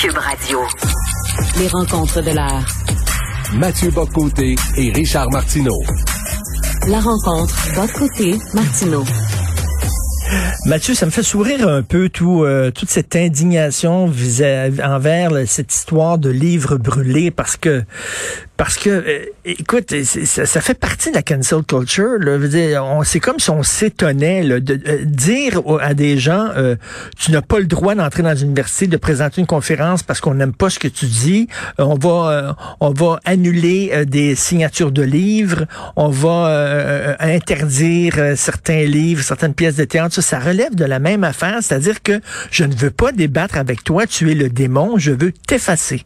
Cube Radio. Les rencontres de l'art. Mathieu Boccoté et Richard Martineau. La rencontre Boccoté Martineau. Mathieu, ça me fait sourire un peu tout, euh, toute cette indignation envers cette histoire de livres brûlés parce que parce que, euh, écoute, ça, fait partie de la cancel culture. C'est comme si on s'étonnait de euh, dire à des gens, euh, tu n'as pas le droit d'entrer dans une université, de présenter une conférence parce qu'on n'aime pas ce que tu dis. on va, on va annuler des signatures de livres. On va interdire certains livres, certaines pièces de théâtre. Ça, ça relève de la même affaire, c'est-à-dire que je ne veux pas débattre avec toi. Tu es le démon. Je veux t'effacer.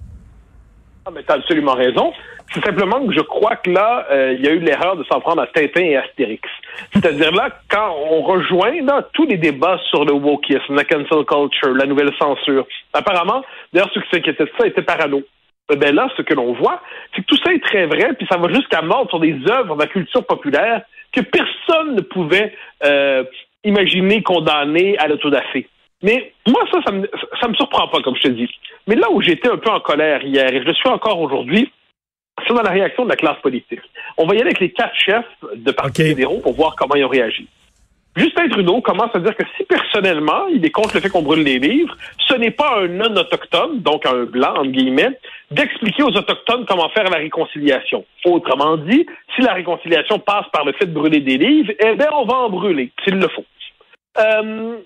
Ah, mais t'as absolument raison. C'est simplement que je crois que là, euh, il y a eu l'erreur de s'en prendre à Tintin et Astérix. C'est-à-dire là, quand on rejoint dans tous les débats sur le wokisme, la cancel culture, la nouvelle censure, apparemment, d'ailleurs, ceux qui s'inquiétaient de ça étaient parano. Ben là, ce que l'on voit, c'est que tout ça est très vrai, puis ça va jusqu'à mort sur des œuvres de la culture populaire que personne ne pouvait euh, imaginer condamner à l'autodafé. Mais moi, ça, ça me, ça me surprend pas, comme je te dis. Mais là où j'étais un peu en colère hier, et je suis encore aujourd'hui, c'est dans la réaction de la classe politique. On va y aller avec les quatre chefs de partis fédéraux pour voir comment ils ont réagi. Justin Trudeau commence à dire que si personnellement, il est contre le fait qu'on brûle les livres, ce n'est pas un non-autochtone, donc un blanc, entre guillemets, d'expliquer aux Autochtones comment faire la réconciliation. Autrement dit, si la réconciliation passe par le fait de brûler des livres, eh bien, on va en brûler, s'il le faut. Euh,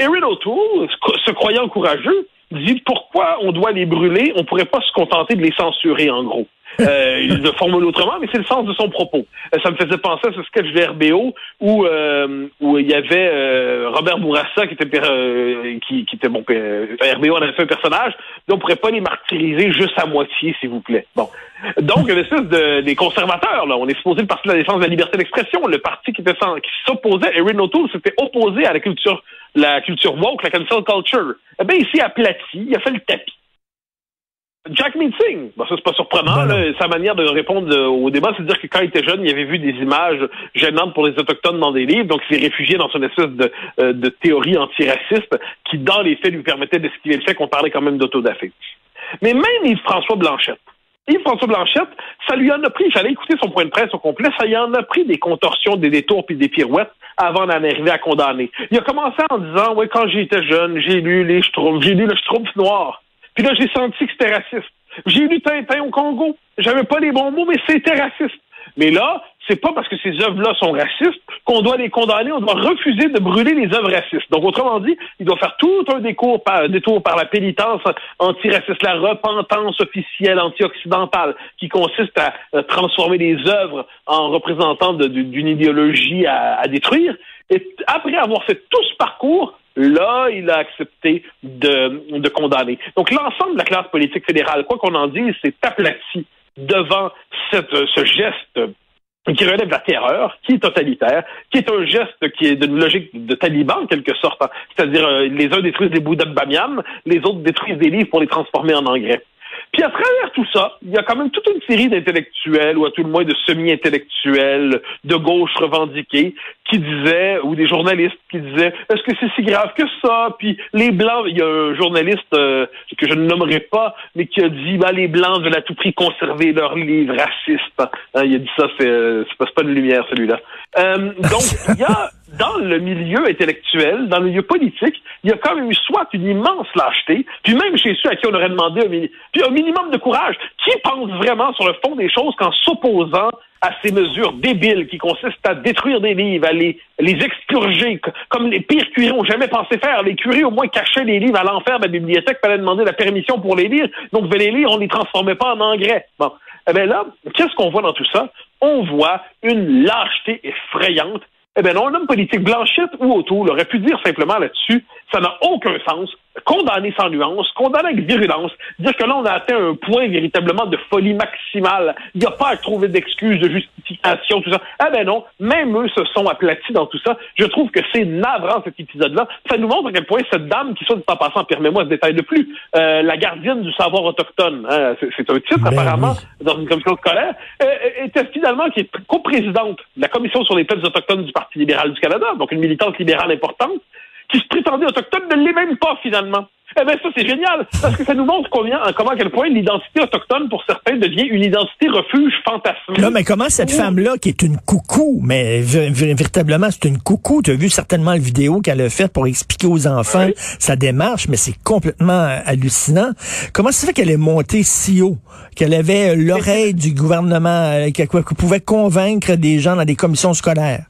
Erin O'Toole, se croyant courageux, dit pourquoi on doit les brûler, on pourrait pas se contenter de les censurer, en gros. Euh, il le formule autrement, mais c'est le sens de son propos. Euh, ça me faisait penser à ce sketch de RBO où euh, où il y avait euh, Robert Bourassa qui était euh, qui, qui, était bon RBO en avait fait un personnage, donc on pourrait pas les martyriser juste à moitié, s'il vous plaît. Bon, donc une espèce de des conservateurs là, on est supposé le parti de la défense de la liberté d'expression, le parti qui était qui s'opposait, Erin O'Toole s'était opposé à la culture la culture woke, la cancel culture. Eh bien ici aplati, il a fait le tapis. Jack Meeting, bon, ça c'est pas surprenant. Ben sa manière de répondre euh, au débat, c'est de dire que quand il était jeune, il avait vu des images gênantes pour les autochtones dans des livres, donc il s'est réfugié dans une espèce de, euh, de théorie antiraciste qui, dans les faits, lui permettait d'esquiver le fait qu'on parlait quand même d'autodafé. Mais même Yves-François Blanchette, Yves-François Blanchette, ça lui en a pris, j'allais écouter son point de presse au complet, ça lui en a pris des contorsions, des détours puis des pirouettes avant d'en arriver à condamner. Il a commencé en disant, oui, quand j'étais jeune, j'ai lu les Schtroumpfs, j'ai lu le Schtroumpf noir. Puis là, j'ai senti que c'était raciste. J'ai lu Tintin au Congo. J'avais pas les bons mots, mais c'était raciste. Mais là, c'est pas parce que ces œuvres-là sont racistes qu'on doit les condamner, on doit refuser de brûler les œuvres racistes. Donc, autrement dit, il doit faire tout un détour par, détour par la pénitence antiraciste, la repentance officielle anti-occidentale, qui consiste à transformer les œuvres en représentant d'une idéologie à détruire. Et après avoir fait tout ce parcours, Là, il a accepté de, de condamner. Donc, l'ensemble de la classe politique fédérale, quoi qu'on en dise, s'est aplati devant cette, ce geste qui relève de la terreur, qui est totalitaire, qui est un geste qui est d'une logique de taliban en quelque sorte. Hein. C'est-à-dire, euh, les uns détruisent des bouddhas de les autres détruisent des livres pour les transformer en engrais. Puis à travers tout ça, il y a quand même toute une série d'intellectuels, ou à tout le moins de semi-intellectuels, de gauche revendiqués, qui disaient, ou des journalistes qui disaient, est-ce que c'est si grave que ça? Puis les Blancs, il y a un journaliste euh, que je ne nommerai pas, mais qui a dit, bah, les Blancs veulent à tout prix conserver leurs livres racistes. Hein, il a dit ça, c'est, euh, c'est pas de lumière, celui-là. Euh, donc, il y a dans le milieu intellectuel, dans le milieu politique, il y a quand même eu soit une immense lâcheté, puis même chez ceux à qui on aurait demandé un, puis un minimum de courage. Qui pense vraiment sur le fond des choses qu'en s'opposant à ces mesures débiles qui consistent à détruire des livres, à les, les expurger, comme les pires curés ont jamais pensé faire. Les curés, au moins, cachaient les livres à l'enfer de la bibliothèque, fallait demander la permission pour les lire. Donc, les lire, on ne les transformait pas en engrais. Bon. Eh bien là, qu'est-ce qu'on voit dans tout ça? On voit une lâcheté effrayante eh bien non, un homme politique, Blanchette ou autour, aurait pu dire simplement là-dessus, ça n'a aucun sens, condamner sans nuance, condamner avec virulence, dire que là, on a atteint un point véritablement de folie maximale. Il n'y a pas à trouver d'excuses, de justification, tout ça. Eh ben non, même eux se sont aplatis dans tout ça. Je trouve que c'est navrant, cet épisode-là. Ça nous montre à quel point cette dame, qui soit dit en passant, permets-moi ce détail de plus, euh, la gardienne du savoir autochtone, hein, c'est un titre ben apparemment, dans une commission scolaire, euh, était finalement qui est coprésidente de la commission sur les peuples autochtones du Parti libéral du Canada, donc une militante libérale importante, qui se prétendait autochtone ne l'est même pas finalement. Eh bien, ça, c'est génial, parce que ça nous montre combien, comment, à quel point l'identité autochtone, pour certains, devient une identité refuge fantasmée. Là, mais comment cette femme-là, qui est une coucou, mais véritablement, c'est une coucou, tu as vu certainement la vidéo qu'elle a faite pour expliquer aux enfants sa démarche, mais c'est complètement hallucinant. Comment ça fait qu'elle est montée si haut, qu'elle avait l'oreille du gouvernement, euh, qu'elle pouvait convaincre des gens dans des commissions scolaires?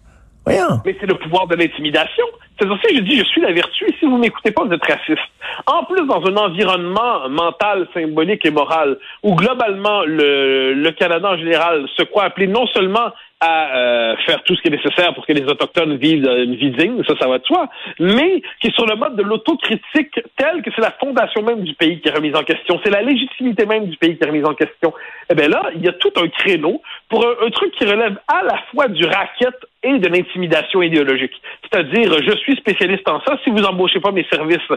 Mais c'est le pouvoir de l'intimidation. C'est aussi, je dis, je suis la vertu, et si vous m'écoutez pas, vous êtes raciste. En plus, dans un environnement mental, symbolique et moral, où globalement, le, Canada en général se croit appelé non seulement à euh, faire tout ce qui est nécessaire pour que les Autochtones vivent une vie digne, ça, ça va de soi, mais qui est sur le mode de l'autocritique tel que c'est la fondation même du pays qui est remise en question, c'est la légitimité même du pays qui est remise en question. Eh bien là, il y a tout un créneau pour un, truc qui relève à la fois du racket et de l'intimidation idéologique. C'est-à-dire, je suis spécialiste en ça, si vous embauchez pas mes services,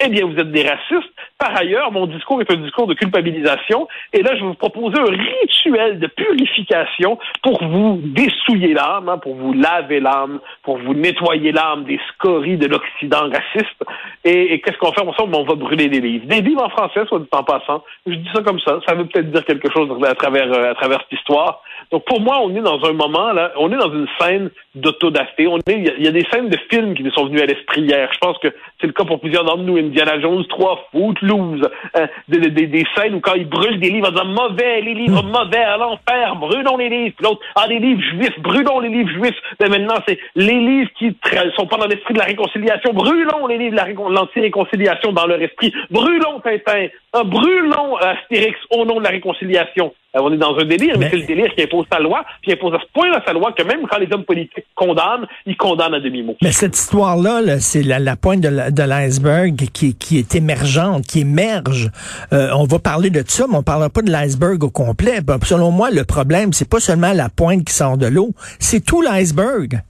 eh bien, vous êtes des racistes. Par ailleurs, mon discours est un discours de culpabilisation. Et là, je vais vous proposer un rituel de purification pour vous dessouiller l'âme, hein, pour vous laver l'âme, pour vous nettoyer l'âme des scories de l'Occident raciste. Et, qu'est-ce qu'on fait? Ensemble? On va brûler des livres. Des livres en français, soit dit en passant. Je dis ça comme ça. Ça veut peut-être dire quelque chose à travers, euh, à travers cette histoire. Donc, pour moi, on est dans un moment, là, on est dans une scène On est, il y, a des scènes de films qui nous sont venues à l'esprit hier. Je pense que c'est le cas pour plusieurs d'entre nous. Indiana Jones 3, Footloose, euh, des, des, des, scènes où quand ils brûlent des livres en disant mauvais, les livres hmm. mauvais, à l'enfer, brûlons les livres. l'autre, ah, des livres juifs, brûlons les livres juifs. Mais maintenant, c'est les livres qui sont pas dans l'esprit de la réconciliation, brûlons les livres de l'anti-réconciliation dans leur esprit. Brûlons Tintin, ah, brûlons Astérix au nom de la réconciliation. Euh, on est dans un délire, mais, c'est le délire qui impose sa loi, puis impose à ce point là sa loi que même quand les hommes politiques condamnent, ils condamnent à demi-mot. Mais cette histoire-là, c'est la, pointe de l'iceberg qui, qui, est émergente, qui émerge. Euh, on va parler de ça, mais on ne parlera pas de l'iceberg au complet. selon moi, le problème, c'est pas seulement la pointe qui sort de l'eau, c'est tout l'iceberg.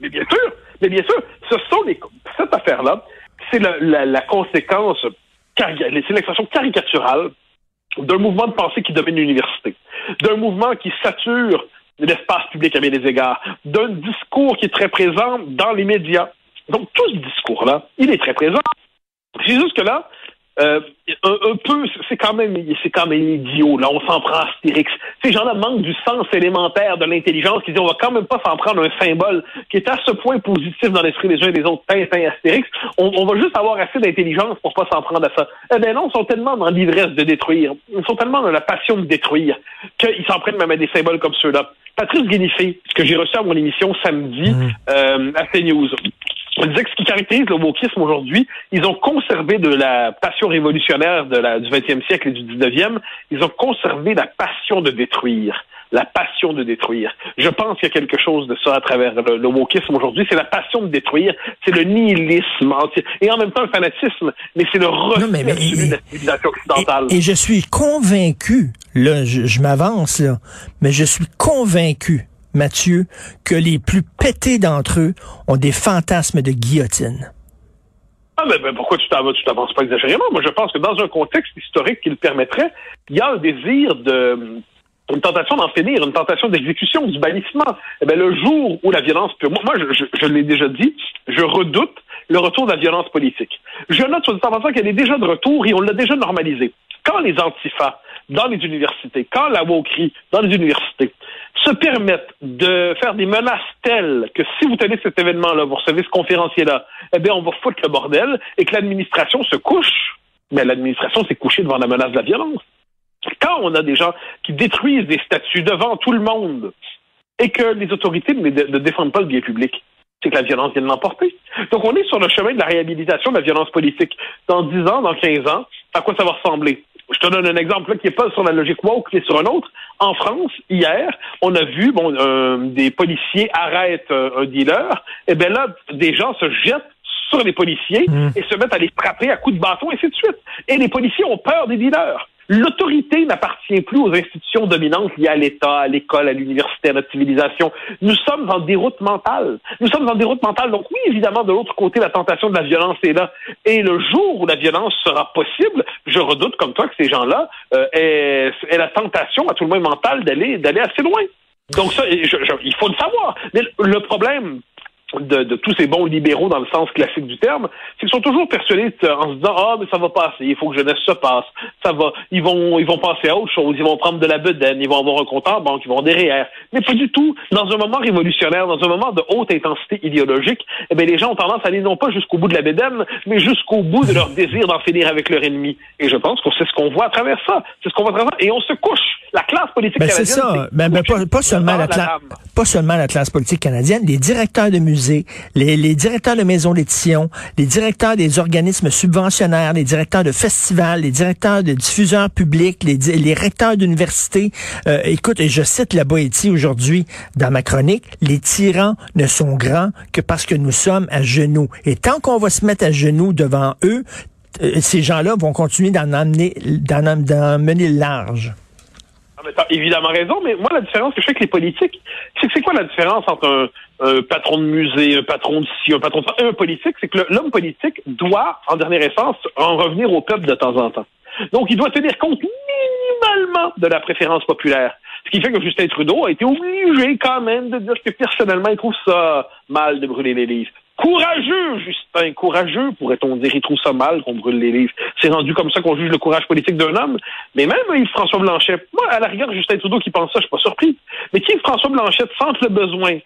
Mais bien sûr, mais bien sûr, ce sont les, cette affaire-là, c'est la, la conséquence, c'est l'expression caricaturale d'un mouvement de pensée qui domine l'université, d'un mouvement qui sature l'espace public à bien des égards, d'un discours qui est très présent dans les médias. Donc, tout ce discours-là, il est très présent. C'est juste que là, euh, un, peu, c'est quand même, c'est quand même idiot. Là, on s'en prend à Astérix. Ces gens-là manquent du sens élémentaire de l'intelligence, qui disent on va quand même pas s'en prendre un symbole qui est à ce point positif dans l'esprit des uns et des autres. Tintin, Astérix. On, on va juste avoir assez d'intelligence pour pas s'en prendre à ça. Eh bien non, ils sont tellement dans l'ivresse de détruire. Ils sont tellement dans la passion de détruire qu'ils s'en prennent même à des symboles comme ceux-là. Patrice Guénifé, ce que j'ai reçu à mon émission samedi mmh. euh, à CNews. On disait que ce qui caractérise le wokisme aujourd'hui, ils ont conservé de la passion révolutionnaire de la, du 20e siècle et du 19e, ils ont conservé la passion de détruire la passion de détruire. Je pense qu'il y a quelque chose de ça à travers le, le wokisme aujourd'hui. C'est la passion de détruire, c'est le nihilisme et en même temps le fanatisme, mais c'est le refus de la civilisation occidentale. Et, je suis convaincu, là, je, je m'avance là, mais je suis convaincu Mathieu, que les plus pétés d'entre eux ont des fantasmes de guillotine. Ah, mais, pourquoi tu t'avances pas exagérément? Moi, je pense que dans un contexte historique qui le permettrait, il y a un désir de, une tentation d'en finir, une tentation d'exécution, du bannissement. Eh bien, le jour où la violence peut... Moi, je, l'ai déjà dit, je redoute le retour de la violence politique. Je note sur le temps qu'elle est déjà de retour et on l'a déjà normalisé. Quand les antifas dans les universités, quand la wokerie dans les universités se permettent de faire des menaces telles que si vous tenez cet événement-là, vous recevez ce conférencier-là, eh bien, on va foutre le bordel et que l'administration se couche, mais l'administration s'est couchée devant la menace de la violence. Quand on a des gens qui détruisent des statuts devant tout le monde et que les autorités ne défendent pas le bien public, c'est que la violence vient de l'emporter. Donc, on est sur le chemin de la réhabilitation de la violence politique. Dans 10 ans, dans 15 ans, à quoi ça va ressembler? Je te donne un exemple qui n'est pas sur la logique woke, qui est sur un autre. En France, hier, on a vu bon, euh, des policiers arrêtent euh, un dealer. Et eh bien là, des gens se jettent sur les policiers mmh. et se mettent à les frapper à coups de bâton, et ainsi de suite. Et les policiers ont peur des dealers. L'autorité n'appartient plus aux institutions dominantes liées à l'État, à l'école, à l'université, à notre civilisation. Nous sommes en déroute mentale. Nous sommes en déroute mentale. Donc oui, évidemment, de l'autre côté, la tentation de la violence est là. Et le jour où la violence sera possible, je redoute comme toi que ces gens-là euh, aient, la tentation, à tout le moins mentale, d'aller assez loin. Donc ça, il faut le savoir. Mais le problème, de, tous ces bons libéraux dans le sens classique du terme, c'est qu'ils sont toujours persuadés en se disant ah mais ça va passer, il faut que jeunesse se passe, ça va, ils vont ils vont penser à autre chose, ils vont prendre de la bedaine, ils vont avoir un compte en banque, ils vont derrière, mais pas du tout. Dans un moment révolutionnaire, dans un moment de haute intensité idéologique, eh bien les gens ont tendance à aller non pas jusqu'au bout de la bedaine, mais jusqu'au bout de leur désir d'en finir avec leur ennemi. Et je pense que c'est ce qu'on voit à travers ça, c'est ce qu'on voit à travers et on se couche. La classe politique ben, canadienne. C'est ça. Ben, ben, pas, pas seulement la, classe, pas seulement la classe politique canadienne, les directeurs de musées, les, les directeurs de maisons d'édition, les directeurs des organismes subventionnaires, les directeurs de festivals, les directeurs de diffuseurs publics, les, les recteurs d'universités. Euh, écoute, et je cite la Boétie aujourd'hui dans ma chronique, les tyrans ne sont grands que parce que nous sommes à genoux. Et tant qu'on va se mettre à genoux devant eux, euh, ces gens-là vont continuer d'en amener, d'en mener large évidemment raison, mais moi, la différence que je fais avec les politiques, c'est que c'est quoi la différence entre un, patron de musée, un patron de ci, un patron de un politique, c'est que l'homme politique doit, en dernière essence, en revenir au peuple de temps en temps. Donc, il doit tenir compte minimalement de la préférence populaire. Ce qui fait que Justin Trudeau a été obligé quand même de dire que personnellement, il trouve ça mal de brûler les livres. Courageux, Justin, courageux, pourrait-on dire. Il trouve ça mal qu'on brûle les livres. C'est rendu comme ça qu'on juge le courage politique d'un homme. Mais même Yves-François Blanchet, moi, à la rigueur, Justin Trudeau qui pense ça, je suis pas surpris. Mais qui Yves-François Blanchet sente le besoin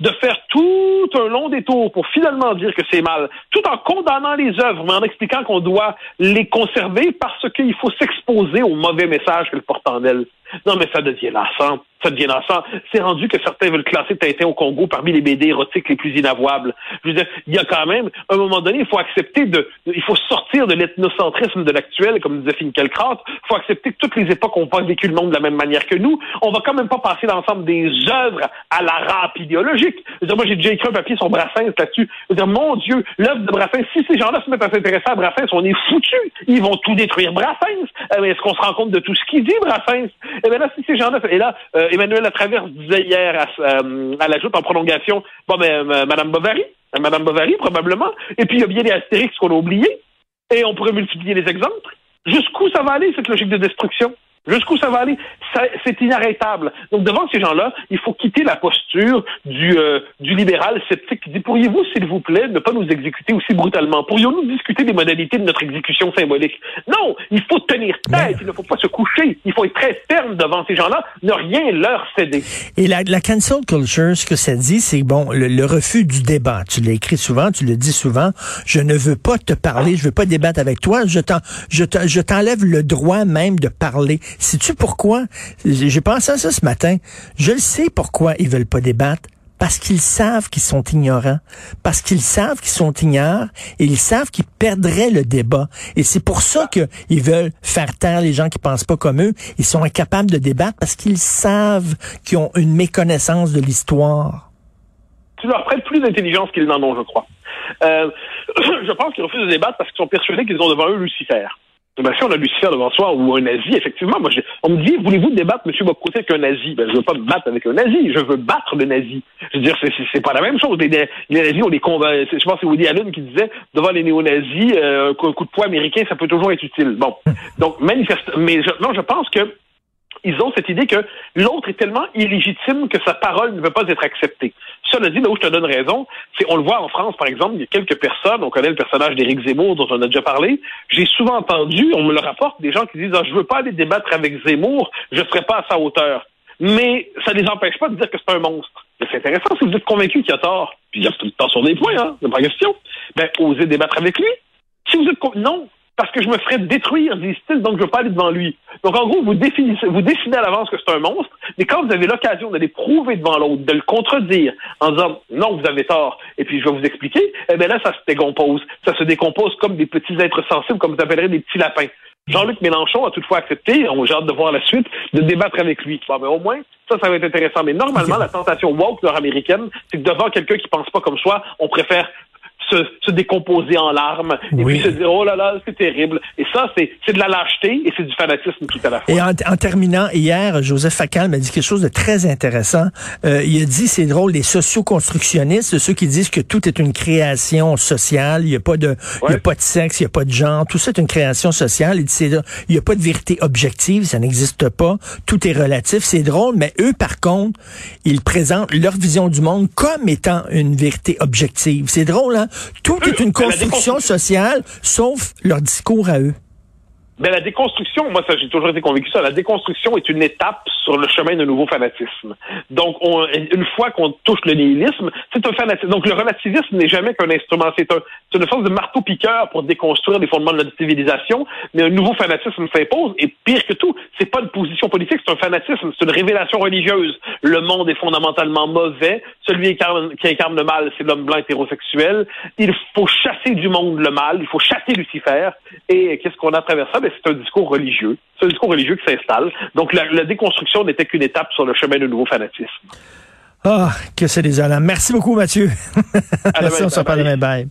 de faire tout un long détour pour finalement dire que c'est mal, tout en condamnant les œuvres, mais en expliquant qu'on doit les conserver parce qu'il faut s'exposer au mauvais message qu'elles portent en elles. Non, mais ça devient lassant ça devient lassant. C'est rendu que certains veulent classer Tintin au Congo parmi les BD érotiques les plus inavouables. Je veux dire, il y a quand même, à un moment donné, il faut accepter de, il faut sortir de l'ethnocentrisme de l'actuel, comme disait Finkielkraut. Il faut accepter que toutes les époques ont pas vécu le monde de la même manière que nous. On va quand même pas passer l'ensemble des œuvres à la râpe idéologique. Je veux dire, moi, j'ai déjà écrit un papier sur Brassens là-dessus. Je veux dire, mon Dieu, l'œuvre de Brassens, si ces gens-là se mettent à s'intéresser à Brassens, on est foutus. Ils vont tout détruire Brassens. Euh, est-ce qu'on se rend compte de tout ce qu'il dit, Brassens? Eh bien là, si ces gens-là, et là, euh, Emmanuel Latraverse disait hier à, euh, à la joute en prolongation, bon, ben, euh, Madame Bovary, Madame Bovary, probablement. Et puis, il y a bien des Astérix qu'on a oubliés. Et on pourrait multiplier les exemples. Jusqu'où ça va aller, cette logique de destruction? Jusqu'où ça va aller? C'est inarrêtable. Donc, devant ces gens-là, il faut quitter la posture du, euh, du libéral sceptique qui dit Pourriez-vous, s'il vous plaît, ne pas nous exécuter aussi brutalement? Pourrions-nous discuter des modalités de notre exécution symbolique? Non! Il faut tenir tête, il ne faut pas se coucher. Il faut être très ferme devant ces gens-là, ne rien leur céder. Et la, la cancel culture, ce que ça dit, c'est bon, le, refus du débat. Tu l'as écrit souvent, tu le dis souvent. Je ne veux pas te parler, je veux pas débattre avec toi. Je t'enlève le droit même de parler. Sais-tu pourquoi? J'ai pensé à ça ce matin. Je le sais pourquoi ils veulent pas débattre. Parce qu'ils savent qu'ils sont ignorants, parce qu'ils savent qu'ils sont ignorants et ils savent qu'ils perdraient le débat. Et c'est pour ça qu'ils veulent faire taire les gens qui pensent pas comme eux. Ils sont incapables de débattre parce qu'ils savent qu'ils ont une méconnaissance de l'histoire. Tu leur prêtes plus d'intelligence qu'ils n'en ont, je crois. Euh, je pense qu'ils refusent de débattre parce qu'ils sont persuadés qu'ils ont devant eux Lucifer. Ben, si on a Lucifer devant soi ou un nazi, effectivement, moi, on me dit, voulez-vous débattre, monsieur Bocoté, avec un nazi? Ben, je veux pas me battre avec un nazi, je veux battre le nazi. Je veux dire, c'est pas la même chose. Les, nazis, on les convainc. Je pense que c'est Woody Allen qui disait, devant les néo-nazis, euh, un coup de poing américain, ça peut toujours être utile. Bon. Donc, manifeste, mais je, non, je pense que ils ont cette idée que l'autre est tellement illégitime que sa parole ne peut pas être acceptée. Cela dit, là où je te donne raison, c'est on le voit en France, par exemple, il y a quelques personnes, on connaît le personnage d'Éric Zemmour dont on a déjà parlé. J'ai souvent entendu, on me le rapporte, des gens qui disent ah, je veux pas aller débattre avec Zemmour, je serai pas à sa hauteur. Mais ça ne les empêche pas de dire que c'est un monstre. C'est intéressant si vous êtes convaincu qu'il a tort. Puis il y a tout le temps sur des points, hein, c'est pas question. Ben, osez débattre avec lui. Si vous êtes non, parce que je me ferais détruire, disent-ils, donc je ne veux pas aller devant lui. Donc en gros, vous définissez, vous décidez à l'avance que c'est un monstre, mais quand vous avez l'occasion d'aller prouver devant l'autre, de le contredire, en disant non, vous avez tort, et puis je vais vous expliquer, eh bien là, ça se décompose. Ça se décompose comme des petits êtres sensibles, comme vous appellerez des petits lapins. Jean-Luc Mélenchon a toutefois accepté, on j'ai hâte de voir la suite, de débattre avec lui. Bon, mais au moins, ça, ça va être intéressant. Mais normalement, la tentation woke nord-américaine, c'est que devant quelqu'un qui pense pas comme soi, on préfère se, décomposer en larmes et puis se dire oh là là c'est terrible. Et ça c'est c'est de la lâcheté et c'est du fanatisme tout à la fois. Et en, terminant hier, Joseph Facal m'a dit quelque chose de très intéressant. Euh, il a dit c'est drôle les socioconstructionnistes, ceux qui disent que tout est une création sociale, il y a pas de il y a pas de sexe, il y a pas de genre, tout ça est une création sociale. Il dit il y a pas de vérité objective, ça n'existe pas, tout est relatif. C'est drôle, mais eux par contre, ils présentent leur vision du monde comme étant une vérité objective. C'est drôle, hein? Tout est une construction sociale, sauf leur discours à eux. Mais la déconstruction, moi, ça, j'ai toujours été convaincu ça. La déconstruction est une étape sur le chemin d'un nouveau fanatisme. Donc, on, une fois qu'on touche le nihilisme, c'est un fanatisme. Donc, le relativisme n'est jamais qu'un instrument. C'est un, une force de marteau-piqueur pour déconstruire les fondements de notre civilisation. Mais un nouveau fanatisme s'impose. Et pire que tout, c'est pas une position politique, c'est un fanatisme. C'est une révélation religieuse. Le monde est fondamentalement mauvais. Celui qui incarne, le mal, c'est l'homme blanc hétérosexuel. Il faut chasser du monde le mal. Il faut chasser Lucifer. Et qu'est-ce qu'on a à ça? c'est un discours religieux. C'est un discours religieux qui s'installe. Donc, la, déconstruction n'était qu'une étape sur le chemin de nouveau fanatisme. Ah, que c'est désolant. Merci beaucoup, Mathieu. Merci, on se reparle demain. Bye.